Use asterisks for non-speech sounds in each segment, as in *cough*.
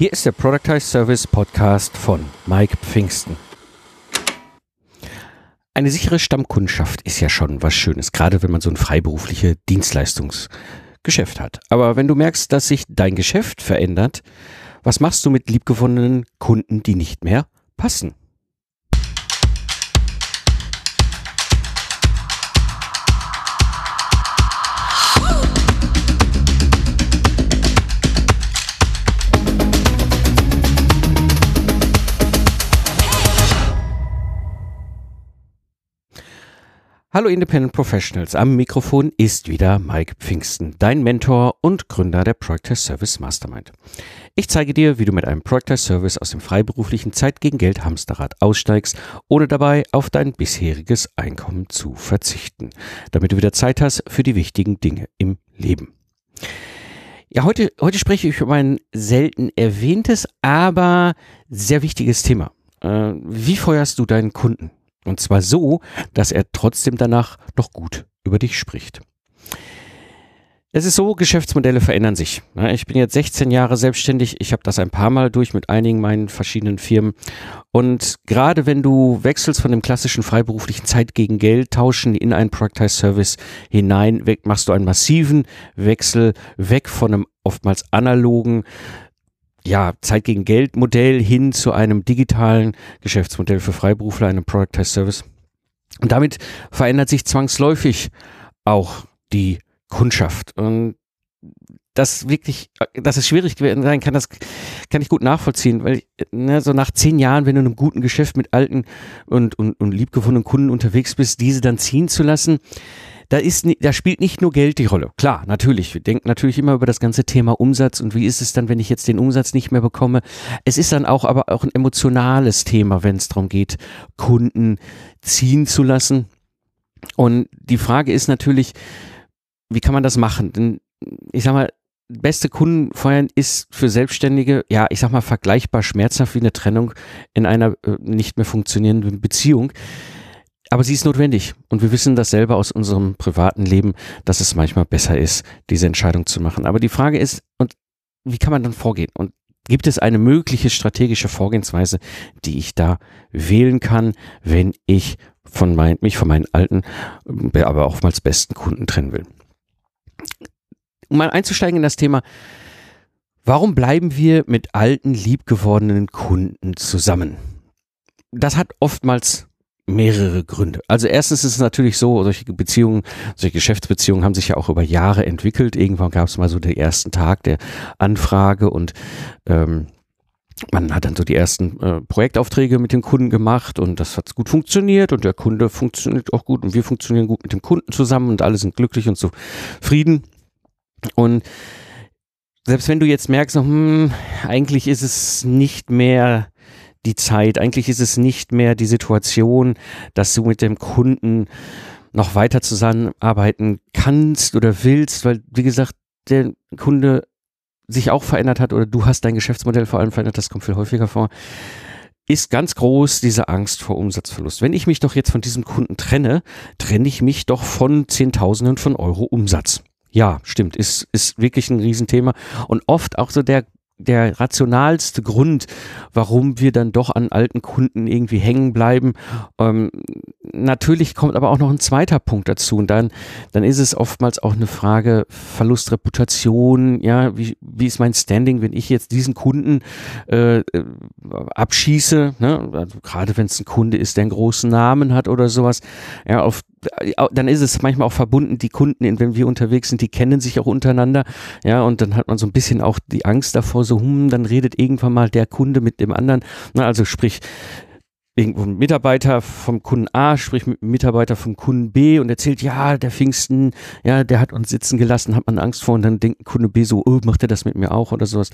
Hier ist der Productize Service Podcast von Mike Pfingsten. Eine sichere Stammkundschaft ist ja schon was Schönes, gerade wenn man so ein freiberufliche Dienstleistungsgeschäft hat. Aber wenn du merkst, dass sich dein Geschäft verändert, was machst du mit liebgewonnenen Kunden, die nicht mehr passen? Hallo Independent Professionals, am Mikrofon ist wieder Mike Pfingsten, dein Mentor und Gründer der Project Service Mastermind. Ich zeige dir, wie du mit einem Project Service aus dem freiberuflichen Zeit gegen Geld Hamsterrad aussteigst, ohne dabei auf dein bisheriges Einkommen zu verzichten, damit du wieder Zeit hast für die wichtigen Dinge im Leben. Ja, heute, heute spreche ich über ein selten erwähntes, aber sehr wichtiges Thema. Äh, wie feuerst du deinen Kunden? Und zwar so, dass er trotzdem danach noch gut über dich spricht. Es ist so, Geschäftsmodelle verändern sich. Ich bin jetzt 16 Jahre selbstständig. Ich habe das ein paar Mal durch mit einigen meinen verschiedenen Firmen. Und gerade wenn du wechselst von dem klassischen freiberuflichen Zeit gegen Geld tauschen in einen Productize Service hinein, machst du einen massiven Wechsel weg von einem oftmals analogen ja, Zeit gegen Geld Modell hin zu einem digitalen Geschäftsmodell für Freiberufler, einem Product Test Service. Und damit verändert sich zwangsläufig auch die Kundschaft. Und das wirklich, dass es schwierig sein kann, das kann ich gut nachvollziehen, weil ne, so nach zehn Jahren, wenn du in einem guten Geschäft mit alten und, und, und liebgewonnenen Kunden unterwegs bist, diese dann ziehen zu lassen, da ist, da spielt nicht nur Geld die Rolle. Klar, natürlich. Wir denken natürlich immer über das ganze Thema Umsatz und wie ist es dann, wenn ich jetzt den Umsatz nicht mehr bekomme. Es ist dann auch aber auch ein emotionales Thema, wenn es darum geht, Kunden ziehen zu lassen. Und die Frage ist natürlich, wie kann man das machen? Denn ich sag mal, beste Kunden feuern ist für Selbstständige, ja, ich sag mal, vergleichbar schmerzhaft wie eine Trennung in einer äh, nicht mehr funktionierenden Beziehung. Aber sie ist notwendig. Und wir wissen das selber aus unserem privaten Leben, dass es manchmal besser ist, diese Entscheidung zu machen. Aber die Frage ist, und wie kann man dann vorgehen? Und gibt es eine mögliche strategische Vorgehensweise, die ich da wählen kann, wenn ich von mein, mich von meinen alten, aber oftmals besten Kunden trennen will? Um mal einzusteigen in das Thema, warum bleiben wir mit alten, liebgewordenen Kunden zusammen? Das hat oftmals mehrere Gründe. Also erstens ist es natürlich so, solche Beziehungen, solche Geschäftsbeziehungen haben sich ja auch über Jahre entwickelt. Irgendwann gab es mal so den ersten Tag der Anfrage und ähm, man hat dann so die ersten äh, Projektaufträge mit dem Kunden gemacht und das hat gut funktioniert und der Kunde funktioniert auch gut und wir funktionieren gut mit dem Kunden zusammen und alle sind glücklich und zufrieden. Und selbst wenn du jetzt merkst, hm, eigentlich ist es nicht mehr die Zeit. Eigentlich ist es nicht mehr die Situation, dass du mit dem Kunden noch weiter zusammenarbeiten kannst oder willst, weil, wie gesagt, der Kunde sich auch verändert hat oder du hast dein Geschäftsmodell vor allem verändert, das kommt viel häufiger vor, ist ganz groß diese Angst vor Umsatzverlust. Wenn ich mich doch jetzt von diesem Kunden trenne, trenne ich mich doch von Zehntausenden von Euro Umsatz. Ja, stimmt, ist, ist wirklich ein Riesenthema. Und oft auch so der der rationalste Grund, warum wir dann doch an alten Kunden irgendwie hängen bleiben. Ähm, natürlich kommt aber auch noch ein zweiter Punkt dazu. Und dann, dann ist es oftmals auch eine Frage Verlustreputation, ja, wie, wie ist mein Standing, wenn ich jetzt diesen Kunden äh, abschieße, ne? also gerade wenn es ein Kunde ist, der einen großen Namen hat oder sowas, ja, auf dann ist es manchmal auch verbunden, die Kunden, wenn wir unterwegs sind, die kennen sich auch untereinander, ja, und dann hat man so ein bisschen auch die Angst davor, so, hm, dann redet irgendwann mal der Kunde mit dem anderen, na, also sprich, irgendwo ein Mitarbeiter vom Kunden A spricht mit einem Mitarbeiter vom Kunden B und erzählt, ja, der Pfingsten, ja, der hat uns sitzen gelassen, hat man Angst vor und dann denkt Kunde B so, oh, macht er das mit mir auch oder sowas.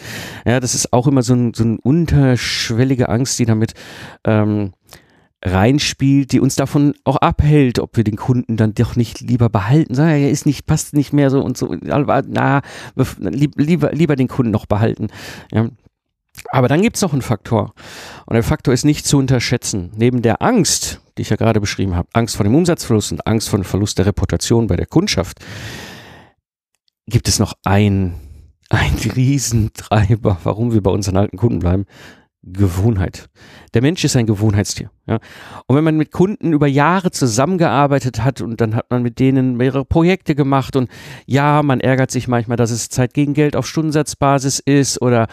Ja, das ist auch immer so ein, so ein unterschwellige Angst, die damit ähm, reinspielt, die uns davon auch abhält, ob wir den Kunden dann doch nicht lieber behalten. Sagen, er ist nicht, passt nicht mehr so und so. Na, lieber, lieber den Kunden noch behalten. Ja. Aber dann gibt es noch einen Faktor. Und der Faktor ist nicht zu unterschätzen. Neben der Angst, die ich ja gerade beschrieben habe, Angst vor dem Umsatzverlust und Angst vor dem Verlust der Reputation bei der Kundschaft, gibt es noch ein ein *laughs* Riesentreiber, warum wir bei unseren alten Kunden bleiben. Gewohnheit. Der Mensch ist ein Gewohnheitstier. Ja? Und wenn man mit Kunden über Jahre zusammengearbeitet hat und dann hat man mit denen mehrere Projekte gemacht und ja, man ärgert sich manchmal, dass es Zeit gegen Geld auf Stundensatzbasis ist oder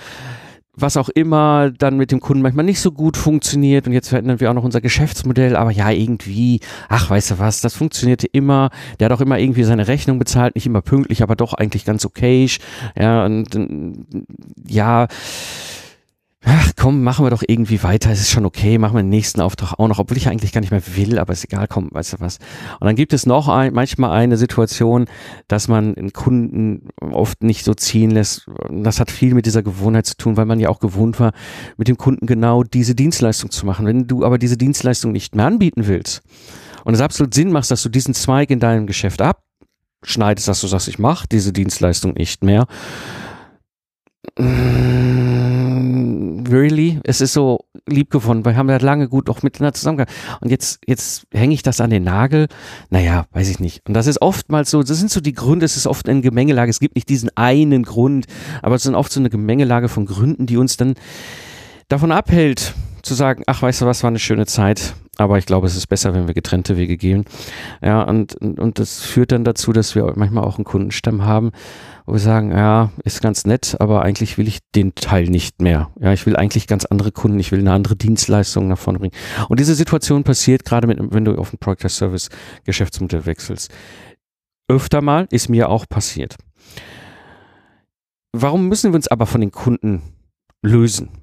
was auch immer dann mit dem Kunden manchmal nicht so gut funktioniert und jetzt verändern wir auch noch unser Geschäftsmodell, aber ja, irgendwie, ach, weißt du was, das funktionierte immer, der hat auch immer irgendwie seine Rechnung bezahlt, nicht immer pünktlich, aber doch eigentlich ganz okay, ja, und ja, ach komm, machen wir doch irgendwie weiter, es ist schon okay, machen wir den nächsten Auftrag auch noch, obwohl ich eigentlich gar nicht mehr will, aber ist egal, komm, weißt du was. Und dann gibt es noch ein, manchmal eine Situation, dass man einen Kunden oft nicht so ziehen lässt. Das hat viel mit dieser Gewohnheit zu tun, weil man ja auch gewohnt war, mit dem Kunden genau diese Dienstleistung zu machen. Wenn du aber diese Dienstleistung nicht mehr anbieten willst und es absolut Sinn macht, dass du diesen Zweig in deinem Geschäft abschneidest, dass du sagst, ich mache diese Dienstleistung nicht mehr, really? Es ist so lieb gewonnen. Wir haben ja lange gut auch miteinander zusammengearbeitet. Und jetzt, jetzt hänge ich das an den Nagel. Naja, weiß ich nicht. Und das ist oftmals so, das sind so die Gründe, es ist oft eine Gemengelage. Es gibt nicht diesen einen Grund, aber es sind oft so eine Gemengelage von Gründen, die uns dann davon abhält, zu sagen, ach, weißt du was, war eine schöne Zeit, aber ich glaube, es ist besser, wenn wir getrennte Wege gehen. Ja, und, und, das führt dann dazu, dass wir manchmal auch einen Kundenstamm haben, wo wir sagen, ja, ist ganz nett, aber eigentlich will ich den Teil nicht mehr. Ja, ich will eigentlich ganz andere Kunden, ich will eine andere Dienstleistung nach vorne bringen. Und diese Situation passiert gerade mit, wenn du auf ein Product Service Geschäftsmodell wechselst. Öfter mal ist mir auch passiert. Warum müssen wir uns aber von den Kunden lösen?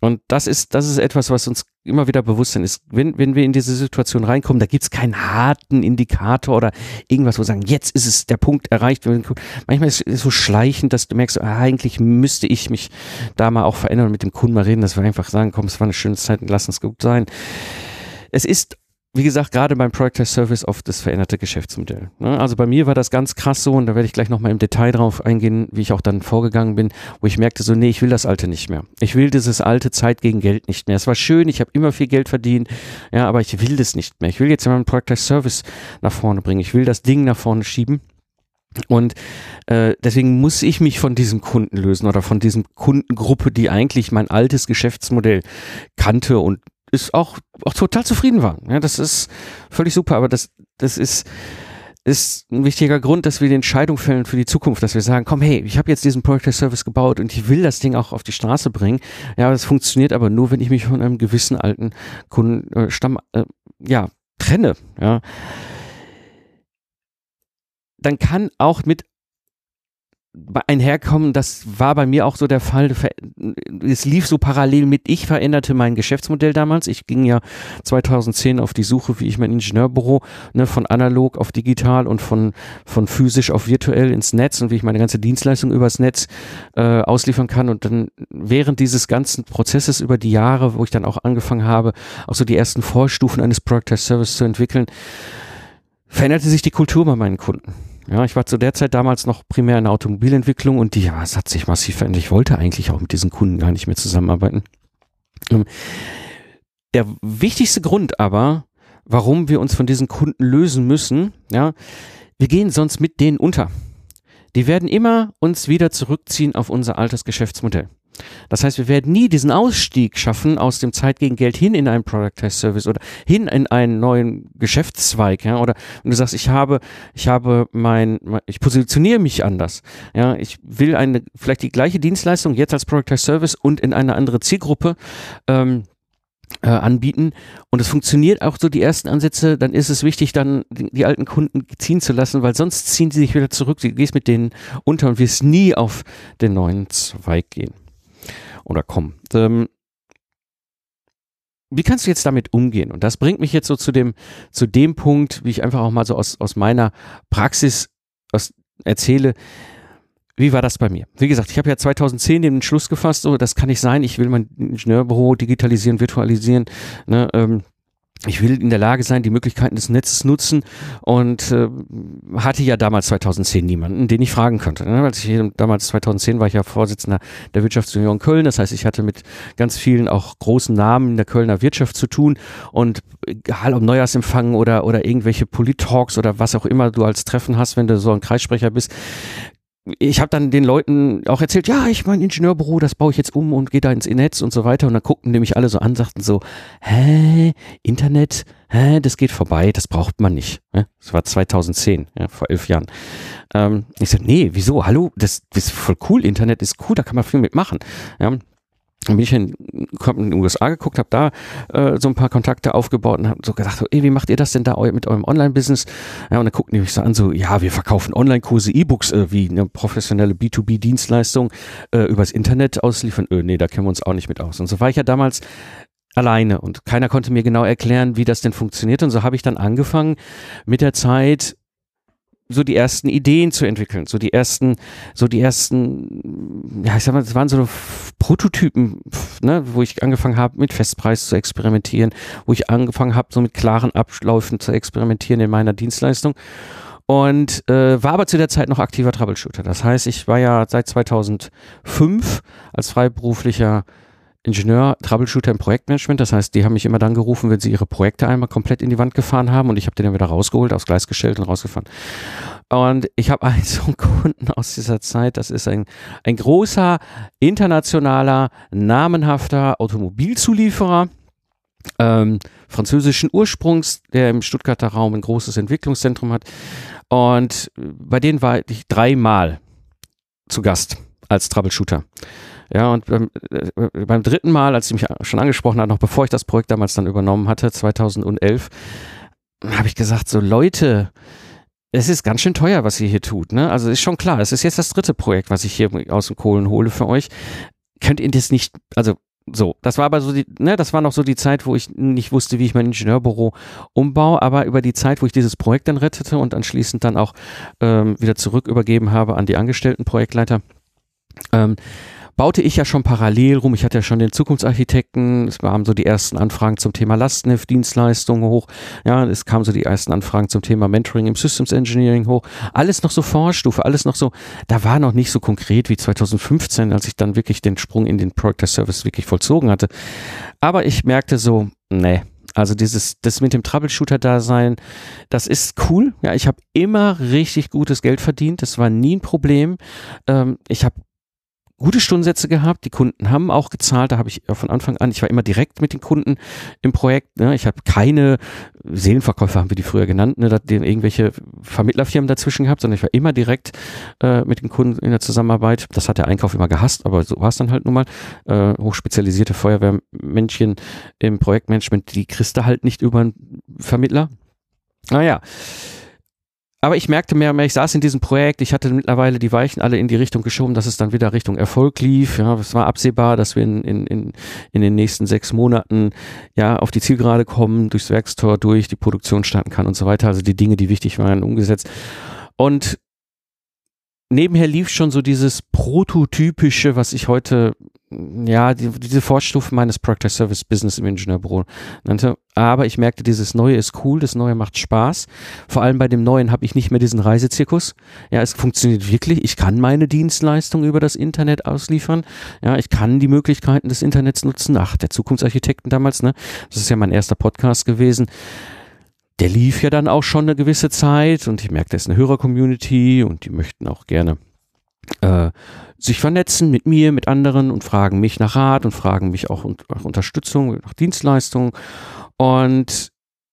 Und das ist, das ist etwas, was uns immer wieder bewusst ist. Wenn, wenn wir in diese Situation reinkommen, da gibt's keinen harten Indikator oder irgendwas, wo wir sagen, jetzt ist es der Punkt erreicht. Manchmal ist es so schleichend, dass du merkst, ah, eigentlich müsste ich mich da mal auch verändern und mit dem Kunden mal reden, dass wir einfach sagen, komm, es war eine schöne Zeit und lass uns gut sein. Es ist wie gesagt, gerade beim Product as Service oft das veränderte Geschäftsmodell. Ne? Also bei mir war das ganz krass so und da werde ich gleich nochmal im Detail drauf eingehen, wie ich auch dann vorgegangen bin, wo ich merkte so, nee, ich will das alte nicht mehr. Ich will dieses alte Zeit gegen Geld nicht mehr. Es war schön, ich habe immer viel Geld verdient, ja, aber ich will das nicht mehr. Ich will jetzt meinen Product as Service nach vorne bringen. Ich will das Ding nach vorne schieben. Und äh, deswegen muss ich mich von diesem Kunden lösen oder von diesem Kundengruppe, die eigentlich mein altes Geschäftsmodell kannte und ist auch, auch total zufrieden war. Ja, das ist völlig super, aber das, das ist, ist ein wichtiger Grund, dass wir die Entscheidung fällen für die Zukunft, dass wir sagen, komm, hey, ich habe jetzt diesen Project Service gebaut und ich will das Ding auch auf die Straße bringen. Ja, das funktioniert aber nur, wenn ich mich von einem gewissen alten Kundenstamm äh, ja, trenne. Ja. Dann kann auch mit einherkommen, das war bei mir auch so der Fall. Es lief so parallel mit, ich veränderte mein Geschäftsmodell damals. Ich ging ja 2010 auf die Suche, wie ich mein Ingenieurbüro ne, von analog auf digital und von, von physisch auf virtuell ins Netz und wie ich meine ganze Dienstleistung übers Netz äh, ausliefern kann. Und dann während dieses ganzen Prozesses über die Jahre, wo ich dann auch angefangen habe, auch so die ersten Vorstufen eines Product as Service zu entwickeln, veränderte sich die Kultur bei meinen Kunden. Ja, ich war zu der Zeit damals noch primär in der Automobilentwicklung und die, ja, es hat sich massiv verändert. Ich wollte eigentlich auch mit diesen Kunden gar nicht mehr zusammenarbeiten. Ähm, der wichtigste Grund aber, warum wir uns von diesen Kunden lösen müssen, ja, wir gehen sonst mit denen unter. Die werden immer uns wieder zurückziehen auf unser altes Geschäftsmodell. Das heißt, wir werden nie diesen Ausstieg schaffen aus dem Zeit gegen Geld hin in einen Product Service oder hin in einen neuen Geschäftszweig, ja, oder wenn du sagst, ich habe, ich habe mein, ich positioniere mich anders, ja, ich will eine, vielleicht die gleiche Dienstleistung jetzt als Product Service und in eine andere Zielgruppe, ähm, äh, anbieten und es funktioniert auch so die ersten Ansätze, dann ist es wichtig, dann die, die, alten Kunden ziehen zu lassen, weil sonst ziehen sie sich wieder zurück. Du gehst mit denen unter und wirst nie auf den neuen Zweig gehen oder kommen. Ähm, wie kannst du jetzt damit umgehen? Und das bringt mich jetzt so zu dem, zu dem Punkt, wie ich einfach auch mal so aus, aus meiner Praxis aus, erzähle. Wie war das bei mir? Wie gesagt, ich habe ja 2010 den Entschluss gefasst, so, das kann nicht sein, ich will mein Ingenieurbüro digitalisieren, virtualisieren, ne, ähm, ich will in der Lage sein, die Möglichkeiten des Netzes nutzen und äh, hatte ja damals 2010 niemanden, den ich fragen könnte. Ne? Weil ich damals 2010 war ich ja Vorsitzender der Wirtschaftsunion Köln, das heißt, ich hatte mit ganz vielen auch großen Namen in der Kölner Wirtschaft zu tun und egal ob Neujahrsempfang oder oder irgendwelche Polit-Talks oder was auch immer du als Treffen hast, wenn du so ein Kreissprecher bist, ich habe dann den Leuten auch erzählt, ja, ich mein Ingenieurbüro, das baue ich jetzt um und gehe da ins Netz und so weiter. Und dann guckten nämlich alle so an, sagten so, hä, Internet, hä, das geht vorbei, das braucht man nicht. Ja, das war 2010, ja, vor elf Jahren. Ähm, ich sagte, nee, wieso, hallo, das, das ist voll cool, Internet ist cool, da kann man viel mitmachen. Ja, bin ich in, in den USA geguckt, habe da äh, so ein paar Kontakte aufgebaut und habe so gedacht, ey, wie macht ihr das denn da mit eurem Online-Business? Ja, und dann guckten die mich so an, so, ja, wir verkaufen Online-Kurse, E-Books, äh, wie eine professionelle B2B-Dienstleistung äh, übers Internet ausliefern. Öh, nee, da kennen wir uns auch nicht mit aus. Und so war ich ja damals alleine und keiner konnte mir genau erklären, wie das denn funktioniert. Und so habe ich dann angefangen, mit der Zeit so die ersten Ideen zu entwickeln, so die ersten, so die ersten, ja, ich sag mal, das waren so Prototypen, ne, wo ich angefangen habe, mit Festpreis zu experimentieren, wo ich angefangen habe, so mit klaren Abläufen zu experimentieren in meiner Dienstleistung und äh, war aber zu der Zeit noch aktiver Troubleshooter. Das heißt, ich war ja seit 2005 als freiberuflicher Ingenieur, Troubleshooter im Projektmanagement. Das heißt, die haben mich immer dann gerufen, wenn sie ihre Projekte einmal komplett in die Wand gefahren haben und ich habe den dann wieder rausgeholt, aufs Gleis gestellt und rausgefahren. Und ich habe einen so einen Kunden aus dieser Zeit, das ist ein, ein großer, internationaler, namenhafter Automobilzulieferer. Ähm, französischen Ursprungs, der im Stuttgarter Raum ein großes Entwicklungszentrum hat. Und bei denen war ich dreimal zu Gast als Troubleshooter. Ja, und beim, äh, beim dritten Mal, als sie mich schon angesprochen hat, noch bevor ich das Projekt damals dann übernommen hatte, 2011, habe ich gesagt, so Leute, es ist ganz schön teuer, was ihr hier tut. Ne? Also ist schon klar, es ist jetzt das dritte Projekt, was ich hier aus den Kohlen hole für euch. Könnt ihr das nicht, also so, das war aber so die, ne, das war noch so die Zeit, wo ich nicht wusste, wie ich mein Ingenieurbüro umbaue, aber über die Zeit, wo ich dieses Projekt dann rettete und anschließend dann auch ähm, wieder zurück übergeben habe an die angestellten Projektleiter, ähm, baute ich ja schon parallel rum. Ich hatte ja schon den Zukunftsarchitekten. Es kamen so die ersten Anfragen zum Thema Lastenheft-Dienstleistungen hoch. Ja, es kamen so die ersten Anfragen zum Thema Mentoring im Systems Engineering hoch. Alles noch so Vorstufe, alles noch so, da war noch nicht so konkret wie 2015, als ich dann wirklich den Sprung in den Project Service wirklich vollzogen hatte. Aber ich merkte so, nee, also dieses, das mit dem Troubleshooter-Dasein, das ist cool. Ja, ich habe immer richtig gutes Geld verdient. Das war nie ein Problem. Ähm, ich habe gute Stundensätze gehabt. Die Kunden haben auch gezahlt. Da habe ich von Anfang an, ich war immer direkt mit den Kunden im Projekt. Ne? Ich habe keine Seelenverkäufer, haben wir die früher genannt, ne? da irgendwelche Vermittlerfirmen dazwischen gehabt, sondern ich war immer direkt äh, mit den Kunden in der Zusammenarbeit. Das hat der Einkauf immer gehasst, aber so war es dann halt nun mal. Äh, hochspezialisierte Feuerwehrmännchen im Projektmanagement, die kriegst du halt nicht über einen Vermittler. Naja. Ah, aber ich merkte mehr und mehr, ich saß in diesem Projekt, ich hatte mittlerweile die Weichen alle in die Richtung geschoben, dass es dann wieder Richtung Erfolg lief. Ja, es war absehbar, dass wir in, in, in, in den nächsten sechs Monaten ja auf die Zielgerade kommen, durchs Werkstor durch, die Produktion starten kann und so weiter. Also die Dinge, die wichtig waren, umgesetzt. Und nebenher lief schon so dieses prototypische, was ich heute ja, die, diese Vorstufe meines Practice Service Business im Ingenieurbüro nannte. Aber ich merkte, dieses Neue ist cool, das Neue macht Spaß. Vor allem bei dem Neuen habe ich nicht mehr diesen Reisezirkus. Ja, es funktioniert wirklich. Ich kann meine Dienstleistung über das Internet ausliefern. Ja, ich kann die Möglichkeiten des Internets nutzen. Ach, der Zukunftsarchitekten damals, ne? Das ist ja mein erster Podcast gewesen der lief ja dann auch schon eine gewisse Zeit und ich merkte, es ist eine Hörer-Community und die möchten auch gerne äh, sich vernetzen mit mir, mit anderen und fragen mich nach Rat und fragen mich auch nach Unterstützung, nach Dienstleistung. Und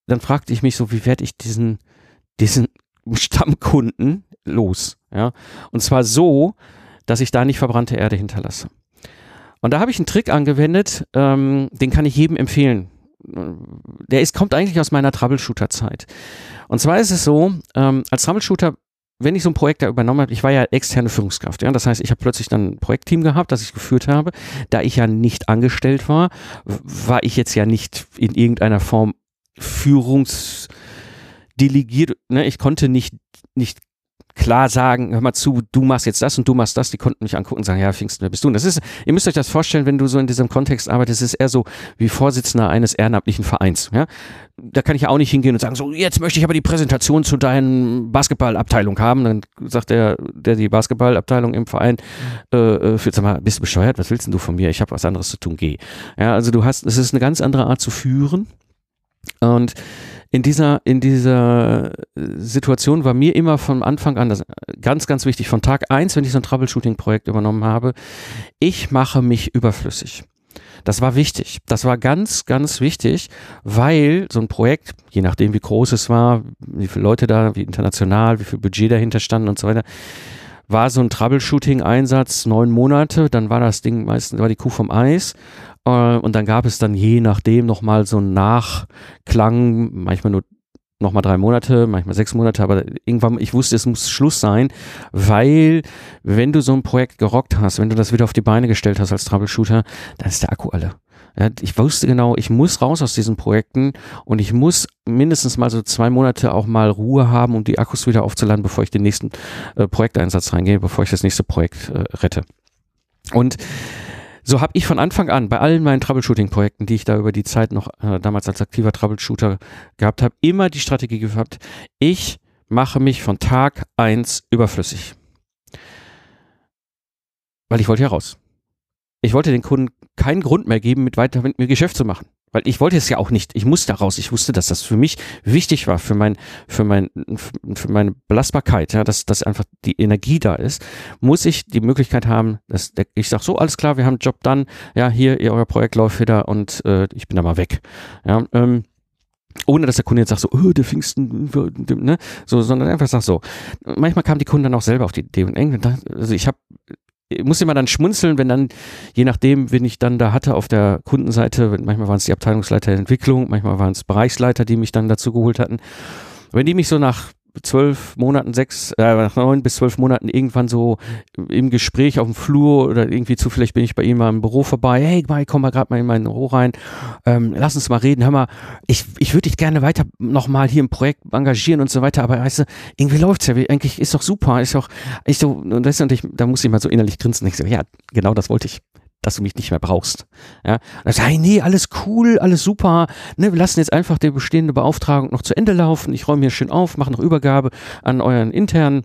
dann fragte ich mich so, wie werde ich diesen, diesen *laughs* Stammkunden los? Ja, und zwar so, dass ich da nicht verbrannte Erde hinterlasse. Und da habe ich einen Trick angewendet, ähm, den kann ich jedem empfehlen. Der ist, kommt eigentlich aus meiner Troubleshooter-Zeit. Und zwar ist es so, ähm, als Troubleshooter wenn ich so ein Projekt da übernommen habe, ich war ja externe Führungskraft, ja, das heißt, ich habe plötzlich dann ein Projektteam gehabt, das ich geführt habe. Da ich ja nicht angestellt war, war ich jetzt ja nicht in irgendeiner Form führungsdelegiert, ne? ich konnte nicht, nicht klar sagen, hör mal zu, du machst jetzt das und du machst das, die konnten mich angucken und sagen, ja, Pfingsten, wer bist du? Und das ist, ihr müsst euch das vorstellen, wenn du so in diesem Kontext arbeitest, ist eher so wie Vorsitzender eines ehrenamtlichen Vereins, ja. Da kann ich ja auch nicht hingehen und sagen, so, jetzt möchte ich aber die Präsentation zu deinen Basketballabteilung haben. Dann sagt der, der die Basketballabteilung im Verein, äh, äh, sag mal, bist du bescheuert? Was willst denn du von mir? Ich habe was anderes zu tun, geh. Ja, also du hast, es ist eine ganz andere Art zu führen Und in dieser, in dieser Situation war mir immer von Anfang an das ganz, ganz wichtig, von Tag eins, wenn ich so ein Troubleshooting-Projekt übernommen habe, ich mache mich überflüssig. Das war wichtig. Das war ganz, ganz wichtig, weil so ein Projekt, je nachdem wie groß es war, wie viele Leute da, wie international, wie viel Budget dahinter standen und so weiter, war so ein Troubleshooting-Einsatz neun Monate, dann war das Ding meistens, war die Kuh vom Eis äh, und dann gab es dann je nachdem nochmal so einen Nachklang, manchmal nur nochmal drei Monate, manchmal sechs Monate, aber irgendwann, ich wusste, es muss Schluss sein, weil wenn du so ein Projekt gerockt hast, wenn du das wieder auf die Beine gestellt hast als Troubleshooter, dann ist der Akku alle. Ich wusste genau, ich muss raus aus diesen Projekten und ich muss mindestens mal so zwei Monate auch mal Ruhe haben, um die Akkus wieder aufzuladen, bevor ich den nächsten äh, Projekteinsatz reingehe, bevor ich das nächste Projekt äh, rette. Und so habe ich von Anfang an bei allen meinen Troubleshooting-Projekten, die ich da über die Zeit noch äh, damals als aktiver Troubleshooter gehabt habe, immer die Strategie gehabt, ich mache mich von Tag eins überflüssig. Weil ich wollte ja raus. Ich wollte den Kunden keinen Grund mehr geben, mit weiter mit mir Geschäft zu machen. Weil ich wollte es ja auch nicht. Ich musste raus. Ich wusste, dass das für mich wichtig war, für mein, für mein, für meine Belastbarkeit, ja, dass, dass einfach die Energie da ist, muss ich die Möglichkeit haben, dass der, ich sage, so, alles klar, wir haben einen Job dann, ja, hier, ihr, euer Projekt läuft wieder und äh, ich bin da mal weg. Ja, ähm, ohne dass der Kunde jetzt sagt so, oh, der Pfingsten, ne, so, sondern einfach sagt so. Manchmal kamen die Kunden dann auch selber auf die Idee und also ich habe muss immer dann schmunzeln, wenn dann, je nachdem, wen ich dann da hatte auf der Kundenseite, manchmal waren es die Abteilungsleiter der Entwicklung, manchmal waren es Bereichsleiter, die mich dann dazu geholt hatten. Wenn die mich so nach zwölf Monaten, sechs, äh, nach neun bis zwölf Monaten irgendwann so im Gespräch auf dem Flur oder irgendwie zufällig bin ich bei ihm mal im Büro vorbei. Hey, Mike, komm mal gerade mal in mein Büro rein. Ähm, lass uns mal reden. Hör mal, ich, ich würde dich gerne weiter nochmal hier im Projekt engagieren und so weiter, aber weißt du, irgendwie läuft's ja. Eigentlich ist doch super. Ist doch, ich so, und das und ich, da muss ich mal so innerlich grinsen. Ich so, ja, genau das wollte ich dass du mich nicht mehr brauchst. Ja, dann sag ich, nee, alles cool, alles super. Ne, wir lassen jetzt einfach die bestehende Beauftragung noch zu Ende laufen. Ich räume hier schön auf, mache noch Übergabe an euren internen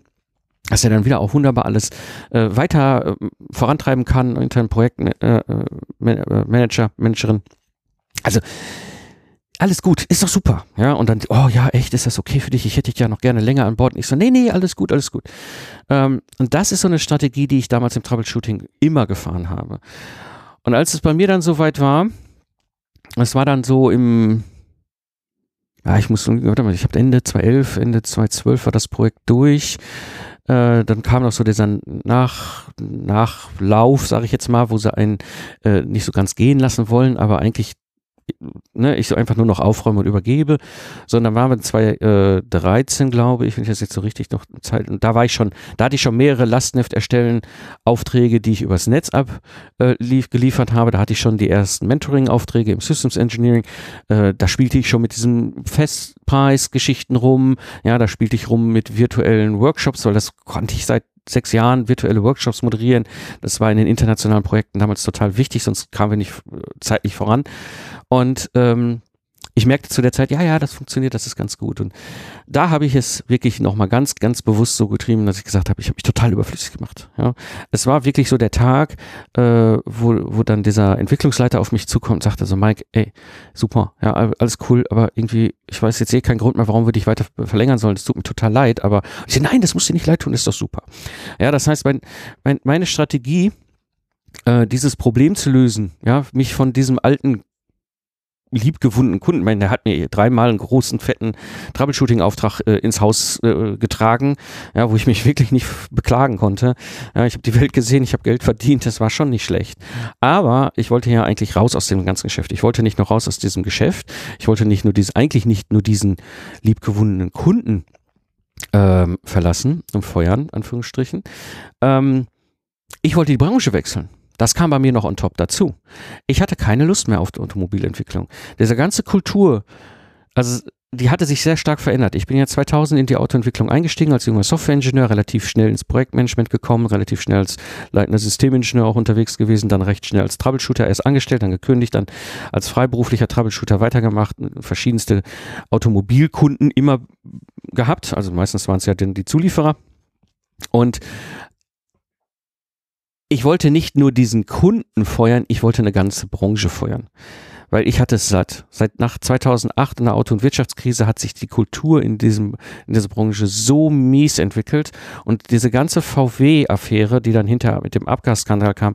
dass er dann wieder auch wunderbar alles äh, weiter äh, vorantreiben kann, internen Projektmanager, äh, äh Manager, Managerin. Also alles gut, ist doch super. Ja, und dann, oh ja, echt, ist das okay für dich? Ich hätte dich ja noch gerne länger an Bord. Und ich so, nee, nee, alles gut, alles gut. Ähm, und das ist so eine Strategie, die ich damals im Troubleshooting immer gefahren habe. Und als es bei mir dann soweit war, es war dann so im, ja, ich muss, warte mal, ich habe Ende 2011, Ende 2012 war das Projekt durch. Äh, dann kam noch so dieser Nach, Nachlauf, sage ich jetzt mal, wo sie einen äh, nicht so ganz gehen lassen wollen, aber eigentlich ne, ich so einfach nur noch aufräume und übergebe, sondern waren wir 2013, glaube ich, wenn ich das jetzt so richtig noch Zeit, da war ich schon, da hatte ich schon mehrere Lastneft erstellen Aufträge, die ich übers Netz ab äh, lief, geliefert habe, da hatte ich schon die ersten Mentoring-Aufträge im Systems Engineering, äh, da spielte ich schon mit diesen Festpreisgeschichten rum, ja, da spielte ich rum mit virtuellen Workshops, weil das konnte ich seit sechs Jahren virtuelle Workshops moderieren. Das war in den internationalen Projekten damals total wichtig, sonst kamen wir nicht äh, zeitlich voran. Und ähm, ich merkte zu der Zeit, ja, ja, das funktioniert, das ist ganz gut. Und da habe ich es wirklich nochmal ganz, ganz bewusst so getrieben, dass ich gesagt habe, ich habe mich total überflüssig gemacht. Ja. Es war wirklich so der Tag, äh, wo, wo dann dieser Entwicklungsleiter auf mich zukommt und sagte so, Mike, ey, super, ja, alles cool, aber irgendwie, ich weiß jetzt eh keinen Grund mehr, warum wir dich weiter verlängern sollen. Es tut mir total leid, aber ich sage, nein, das muss dir nicht leid tun, ist doch super. Ja, das heißt, mein, mein, meine Strategie, äh, dieses Problem zu lösen, ja, mich von diesem alten liebgewundenen Kunden. Ich meine, der hat mir dreimal einen großen, fetten Troubleshooting-Auftrag äh, ins Haus äh, getragen, ja, wo ich mich *laughs* wirklich nicht beklagen konnte. Ja, ich habe die Welt gesehen, ich habe Geld verdient, das war schon nicht schlecht. Aber ich wollte ja eigentlich raus aus dem ganzen Geschäft. Ich wollte nicht noch raus aus diesem Geschäft. Ich wollte nicht nur diesen, eigentlich nicht nur diesen liebgewundenen Kunden ähm, verlassen und feuern, Anführungsstrichen. Ähm, ich wollte die Branche wechseln. Das kam bei mir noch on top dazu. Ich hatte keine Lust mehr auf die Automobilentwicklung. Diese ganze Kultur, also die hatte sich sehr stark verändert. Ich bin ja 2000 in die Autoentwicklung eingestiegen als junger Softwareingenieur, relativ schnell ins Projektmanagement gekommen, relativ schnell als leitender Systemingenieur auch unterwegs gewesen, dann recht schnell als Troubleshooter erst angestellt, dann gekündigt, dann als freiberuflicher Troubleshooter weitergemacht, verschiedenste Automobilkunden immer gehabt, also meistens waren es ja die Zulieferer. Und ich wollte nicht nur diesen Kunden feuern, ich wollte eine ganze Branche feuern. weil ich hatte es seit, seit nach 2008 in der Auto- und Wirtschaftskrise hat sich die Kultur in diesem, in dieser Branche so mies entwickelt und diese ganze VW-Affäre, die dann hinterher mit dem Abgasskandal kam,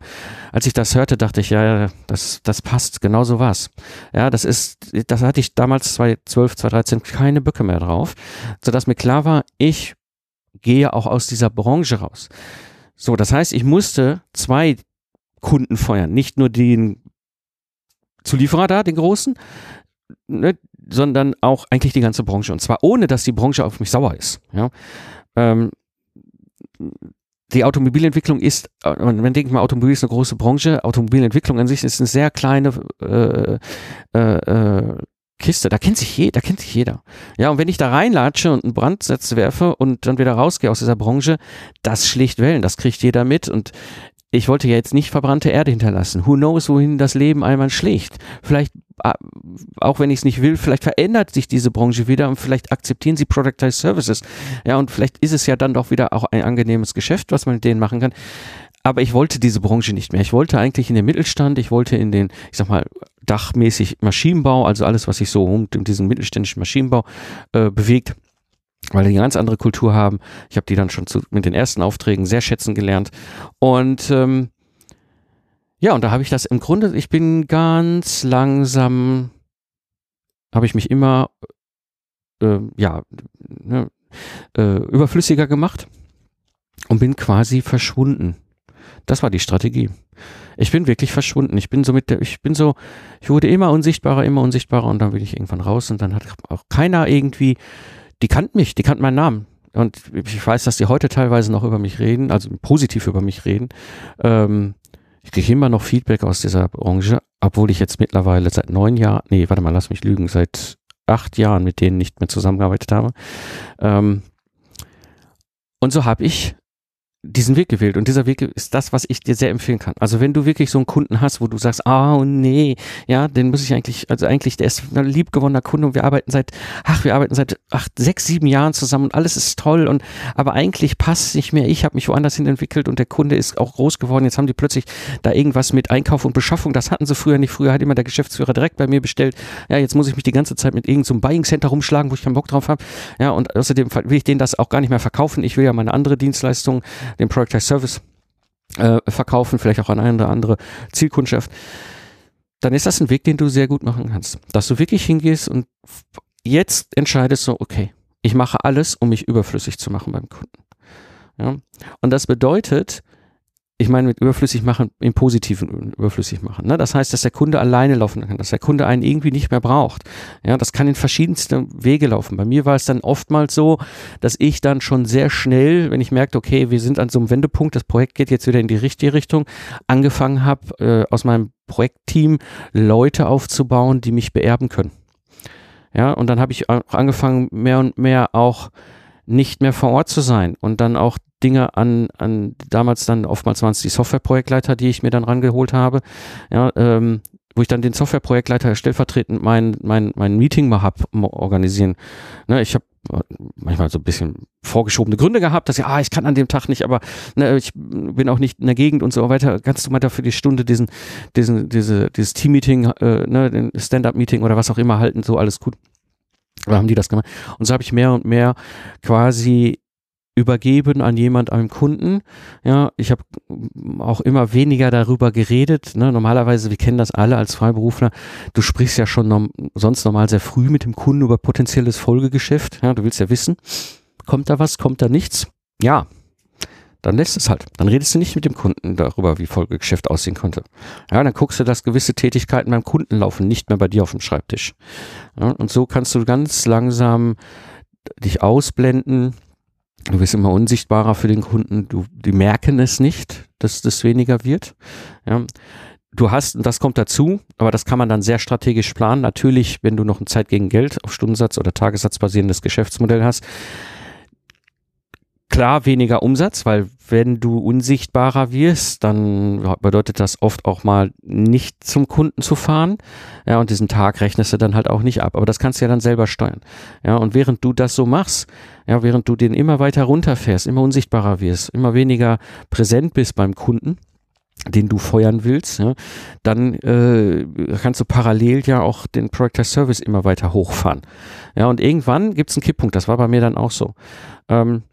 als ich das hörte, dachte ich, ja, das, das passt, genau so was. Ja, das ist, das hatte ich damals 2012, 2013 keine Bücke mehr drauf, sodass mir klar war, ich gehe auch aus dieser Branche raus. So, das heißt, ich musste zwei Kunden feuern, nicht nur den Zulieferer da, den großen, ne, sondern auch eigentlich die ganze Branche. Und zwar ohne, dass die Branche auf mich sauer ist. Ja? Ähm, die Automobilentwicklung ist, man denkt mal, Automobil ist eine große Branche. Automobilentwicklung an sich ist eine sehr kleine äh, äh, äh, Kiste. Da kennt sich jeder, da kennt sich jeder. Ja, und wenn ich da reinlatsche und einen Brandsatz werfe und dann wieder rausgehe aus dieser Branche, das schlicht Wellen, das kriegt jeder mit. Und ich wollte ja jetzt nicht verbrannte Erde hinterlassen. Who knows, wohin das Leben einmal schlägt. Vielleicht, äh, auch wenn ich es nicht will, vielleicht verändert sich diese Branche wieder und vielleicht akzeptieren sie Productized Services. Ja, und vielleicht ist es ja dann doch wieder auch ein angenehmes Geschäft, was man mit denen machen kann. Aber ich wollte diese Branche nicht mehr. Ich wollte eigentlich in den Mittelstand, ich wollte in den, ich sag mal, dachmäßig Maschinenbau, also alles, was sich so um diesen mittelständischen Maschinenbau äh, bewegt weil die eine ganz andere Kultur haben. Ich habe die dann schon zu, mit den ersten Aufträgen sehr schätzen gelernt. Und ähm, ja, und da habe ich das im Grunde, ich bin ganz langsam, habe ich mich immer äh, ja, ne, äh, überflüssiger gemacht und bin quasi verschwunden. Das war die Strategie. Ich bin wirklich verschwunden. Ich bin so mit der, ich bin so, ich wurde immer unsichtbarer, immer unsichtbarer und dann bin ich irgendwann raus und dann hat auch keiner irgendwie die kannten mich, die kannten meinen Namen. Und ich weiß, dass die heute teilweise noch über mich reden, also positiv über mich reden. Ähm, ich kriege immer noch Feedback aus dieser Branche, obwohl ich jetzt mittlerweile seit neun Jahren, nee, warte mal, lass mich lügen, seit acht Jahren mit denen nicht mehr zusammengearbeitet habe. Ähm, und so habe ich diesen Weg gewählt und dieser Weg ist das, was ich dir sehr empfehlen kann. Also wenn du wirklich so einen Kunden hast, wo du sagst, ah oh nee, ja, den muss ich eigentlich, also eigentlich, der ist ein liebgewonnener Kunde und wir arbeiten seit, ach, wir arbeiten seit acht, sechs, sieben Jahren zusammen und alles ist toll und aber eigentlich passt es nicht mehr. Ich habe mich woanders hin entwickelt und der Kunde ist auch groß geworden. Jetzt haben die plötzlich da irgendwas mit Einkauf und Beschaffung. Das hatten sie früher nicht. Früher hat immer der Geschäftsführer direkt bei mir bestellt. Ja, jetzt muss ich mich die ganze Zeit mit irgendeinem so Buying Center rumschlagen, wo ich keinen Bock drauf habe. Ja, und außerdem will ich denen das auch gar nicht mehr verkaufen. Ich will ja meine andere Dienstleistung den Productized Service äh, verkaufen, vielleicht auch an eine oder andere Zielkundschaft, dann ist das ein Weg, den du sehr gut machen kannst. Dass du wirklich hingehst und jetzt entscheidest so, okay, ich mache alles, um mich überflüssig zu machen beim Kunden. Ja? Und das bedeutet, ich meine mit überflüssig machen, im Positiven überflüssig machen. Ne? Das heißt, dass der Kunde alleine laufen kann, dass der Kunde einen irgendwie nicht mehr braucht. Ja, das kann in verschiedensten Wege laufen. Bei mir war es dann oftmals so, dass ich dann schon sehr schnell, wenn ich merkte, okay, wir sind an so einem Wendepunkt, das Projekt geht jetzt wieder in die richtige Richtung, angefangen habe, äh, aus meinem Projektteam Leute aufzubauen, die mich beerben können. Ja, und dann habe ich auch angefangen, mehr und mehr auch nicht mehr vor Ort zu sein und dann auch Dinge an, an damals dann oftmals waren es die Softwareprojektleiter, die ich mir dann rangeholt habe, ja, ähm, wo ich dann den Softwareprojektleiter stellvertretend mein, mein, mein Meeting mal hab organisieren. Ne, ich habe manchmal so ein bisschen vorgeschobene Gründe gehabt, dass ich, ah, ich kann an dem Tag nicht, aber ne, ich bin auch nicht in der Gegend und so weiter. Kannst du mal dafür die Stunde diesen, diesen, diese, dieses Team-Meeting, äh, ne, den Stand-up-Meeting oder was auch immer halten, so alles gut. Oder haben die das gemacht? Und so habe ich mehr und mehr quasi übergeben an jemand, einem Kunden. Ja, ich habe auch immer weniger darüber geredet. Ne? Normalerweise, wir kennen das alle als Freiberufler. Du sprichst ja schon nom sonst normal sehr früh mit dem Kunden über potenzielles Folgegeschäft. Ja, du willst ja wissen, kommt da was, kommt da nichts? Ja, dann lässt es halt. Dann redest du nicht mit dem Kunden darüber, wie Folgegeschäft aussehen könnte. Ja, dann guckst du, dass gewisse Tätigkeiten beim Kunden laufen, nicht mehr bei dir auf dem Schreibtisch. Ja, und so kannst du ganz langsam dich ausblenden, Du wirst immer unsichtbarer für den Kunden. Du, die merken es nicht, dass das weniger wird. Ja. Du hast, und das kommt dazu, aber das kann man dann sehr strategisch planen. Natürlich, wenn du noch ein Zeit gegen Geld auf Stundensatz oder Tagessatz basierendes Geschäftsmodell hast, klar weniger Umsatz, weil wenn du unsichtbarer wirst, dann bedeutet das oft auch mal nicht zum Kunden zu fahren. Ja, und diesen Tag rechnest du dann halt auch nicht ab. Aber das kannst du ja dann selber steuern. Ja, und während du das so machst, ja, während du den immer weiter runterfährst, immer unsichtbarer wirst, immer weniger präsent bist beim Kunden, den du feuern willst, ja, dann äh, kannst du parallel ja auch den Project Service immer weiter hochfahren. Ja, und irgendwann gibt es einen Kipppunkt, das war bei mir dann auch so. Ähm,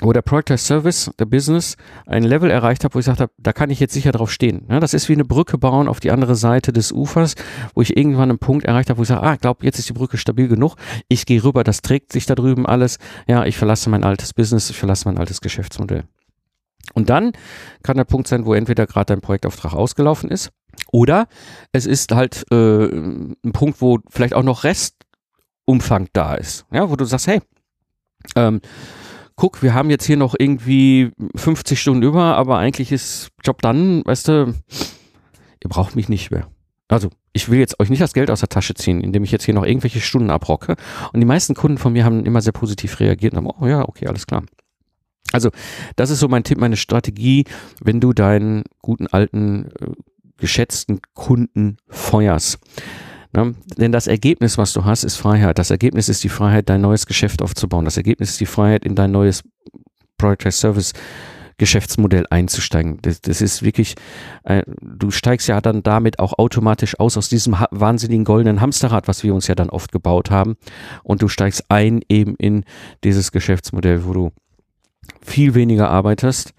wo der Project Service, der Business, ein Level erreicht hat, wo ich gesagt habe, da kann ich jetzt sicher drauf stehen. Ja, das ist wie eine Brücke bauen auf die andere Seite des Ufers, wo ich irgendwann einen Punkt erreicht habe, wo ich sage, ah, ich glaube, jetzt ist die Brücke stabil genug. Ich gehe rüber, das trägt sich da drüben alles. Ja, ich verlasse mein altes Business, ich verlasse mein altes Geschäftsmodell. Und dann kann der Punkt sein, wo entweder gerade dein Projektauftrag ausgelaufen ist oder es ist halt äh, ein Punkt, wo vielleicht auch noch Restumfang da ist. Ja, wo du sagst, hey, ähm, guck, wir haben jetzt hier noch irgendwie 50 Stunden über, aber eigentlich ist Job dann, weißt du, ihr braucht mich nicht mehr. Also, ich will jetzt euch nicht das Geld aus der Tasche ziehen, indem ich jetzt hier noch irgendwelche Stunden abrocke. Und die meisten Kunden von mir haben immer sehr positiv reagiert und haben, oh ja, okay, alles klar. Also, das ist so mein Tipp, meine Strategie, wenn du deinen guten alten, äh, geschätzten Kunden feuerst. Ne? Denn das Ergebnis, was du hast, ist Freiheit. Das Ergebnis ist die Freiheit, dein neues Geschäft aufzubauen. Das Ergebnis ist die Freiheit, in dein neues Product Service Geschäftsmodell einzusteigen. Das, das ist wirklich, äh, du steigst ja dann damit auch automatisch aus aus diesem wahnsinnigen goldenen Hamsterrad, was wir uns ja dann oft gebaut haben. Und du steigst ein eben in dieses Geschäftsmodell, wo du viel weniger arbeitest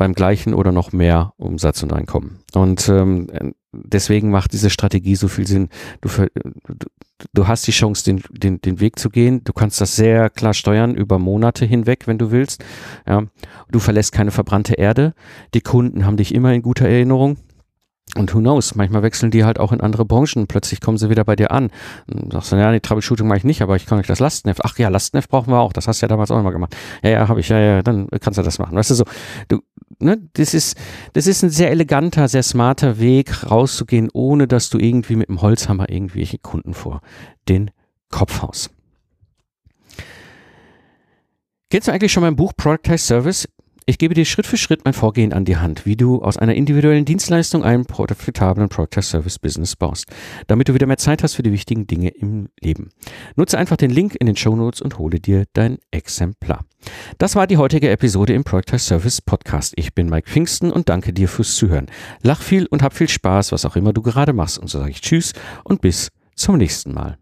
beim gleichen oder noch mehr Umsatz und Einkommen. Und ähm, deswegen macht diese Strategie so viel Sinn. Du, du, du hast die Chance, den, den, den Weg zu gehen. Du kannst das sehr klar steuern über Monate hinweg, wenn du willst. Ja. Du verlässt keine verbrannte Erde. Die Kunden haben dich immer in guter Erinnerung. Und who knows, manchmal wechseln die halt auch in andere Branchen. Plötzlich kommen sie wieder bei dir an. Und sagst du, ja, die Troubleshooting mache ich nicht, aber ich kann euch das Lastenheft. Ach ja, Lastenheft brauchen wir auch. Das hast du ja damals auch immer gemacht. Ja, ja, habe ich. Ja, ja, dann kannst du das machen. Weißt du so, du, ne, das ist, das ist ein sehr eleganter, sehr smarter Weg, rauszugehen, ohne dass du irgendwie mit dem Holzhammer irgendwelche Kunden vor den Kopf haust. Kennst du eigentlich schon mein Buch Productize Service? Ich gebe dir Schritt für Schritt mein Vorgehen an die Hand, wie du aus einer individuellen Dienstleistung einen profitablen Product Service Business baust, damit du wieder mehr Zeit hast für die wichtigen Dinge im Leben. Nutze einfach den Link in den Show Notes und hole dir dein Exemplar. Das war die heutige Episode im Product Service Podcast. Ich bin Mike Pfingsten und danke dir fürs Zuhören. Lach viel und hab viel Spaß, was auch immer du gerade machst. Und so sage ich Tschüss und bis zum nächsten Mal.